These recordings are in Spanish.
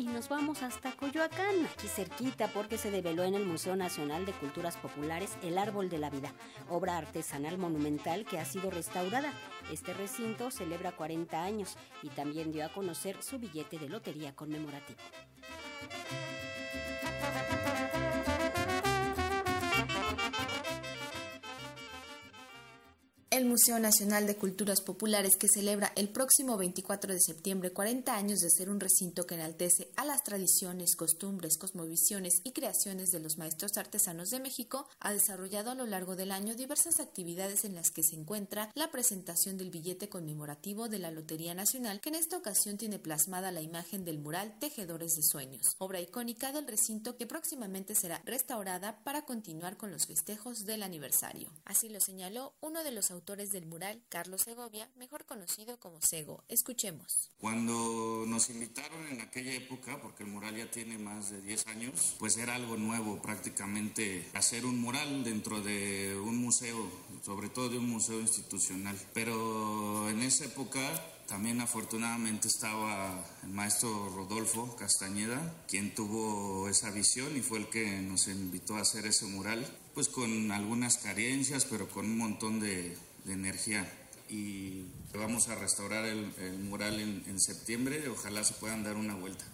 y nos vamos hasta Coyoacán, aquí cerquita, porque se develó en el Museo Nacional de Culturas Populares El Árbol de la Vida, obra artesanal monumental que ha sido restaurada. Este recinto celebra 40 años y también dio a conocer su billete de lotería conmemorativo. El Museo Nacional de Culturas Populares, que celebra el próximo 24 de septiembre 40 años de ser un recinto que enaltece a las tradiciones, costumbres, cosmovisiones y creaciones de los maestros artesanos de México, ha desarrollado a lo largo del año diversas actividades en las que se encuentra la presentación del billete conmemorativo de la Lotería Nacional, que en esta ocasión tiene plasmada la imagen del mural Tejedores de Sueños, obra icónica del recinto que próximamente será restaurada para continuar con los festejos del aniversario. Así lo señaló uno de los autores del mural, Carlos Segovia, mejor conocido como Sego. Escuchemos. Cuando nos invitaron en aquella época, porque el mural ya tiene más de 10 años, pues era algo nuevo prácticamente hacer un mural dentro de un museo, sobre todo de un museo institucional. Pero en esa época también afortunadamente estaba el maestro Rodolfo Castañeda, quien tuvo esa visión y fue el que nos invitó a hacer ese mural, pues con algunas carencias, pero con un montón de, energía. Y vamos a restaurar el, mural en septiembre, ojalá se puedan dar una vuelta.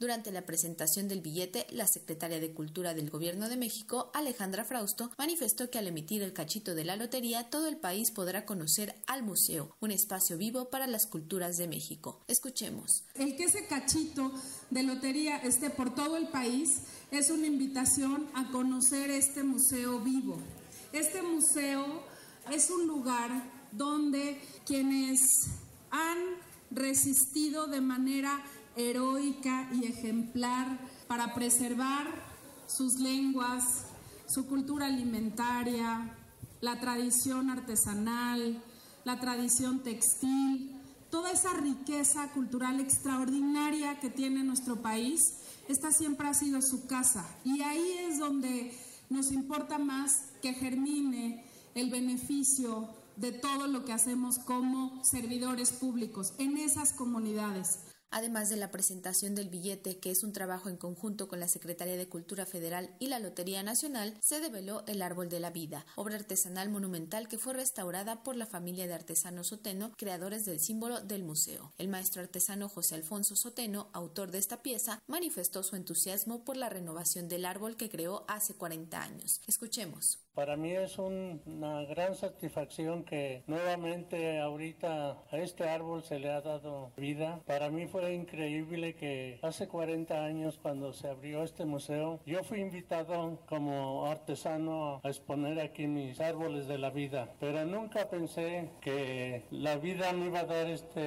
Durante la presentación del billete, la secretaria de Cultura del Gobierno de México, Alejandra Frausto, manifestó que al emitir el cachito de la lotería, todo el país podrá conocer al museo, un espacio vivo para las culturas de México. Escuchemos. El que ese cachito de lotería esté por todo el país es una invitación a conocer este museo vivo. Este museo es un lugar donde quienes han resistido de manera heroica y ejemplar para preservar sus lenguas, su cultura alimentaria, la tradición artesanal, la tradición textil, toda esa riqueza cultural extraordinaria que tiene nuestro país, esta siempre ha sido su casa. Y ahí es donde nos importa más que germine el beneficio de todo lo que hacemos como servidores públicos en esas comunidades. Además de la presentación del billete, que es un trabajo en conjunto con la Secretaría de Cultura Federal y la Lotería Nacional, se develó el Árbol de la Vida, obra artesanal monumental que fue restaurada por la familia de artesanos Soteno, creadores del símbolo del museo. El maestro artesano José Alfonso Soteno, autor de esta pieza, manifestó su entusiasmo por la renovación del árbol que creó hace 40 años. Escuchemos. Para mí es una gran satisfacción que nuevamente ahorita a este árbol se le ha dado vida. Para mí fue increíble que hace 40 años cuando se abrió este museo, yo fui invitado como artesano a exponer aquí mis árboles de la vida. Pero nunca pensé que la vida me iba a dar esta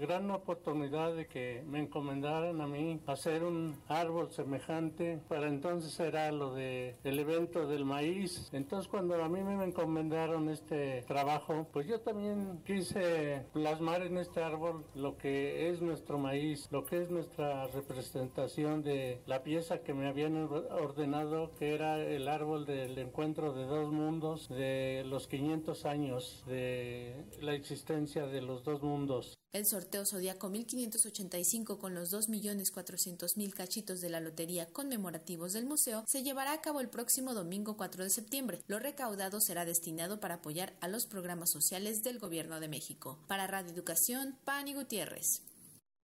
gran oportunidad de que me encomendaran a mí hacer un árbol semejante. Para entonces era lo de el evento del maíz entonces cuando a mí me encomendaron este trabajo, pues yo también quise plasmar en este árbol lo que es maíz, lo que es nuestra representación de la pieza que me habían ordenado, que era el árbol del encuentro de dos mundos, de los 500 años de la existencia de los dos mundos. El sorteo Zodíaco 1585 con los 2.400.000 cachitos de la lotería conmemorativos del museo se llevará a cabo el próximo domingo 4 de septiembre. Lo recaudado será destinado para apoyar a los programas sociales del Gobierno de México. Para Radio Educación, Pani Gutiérrez.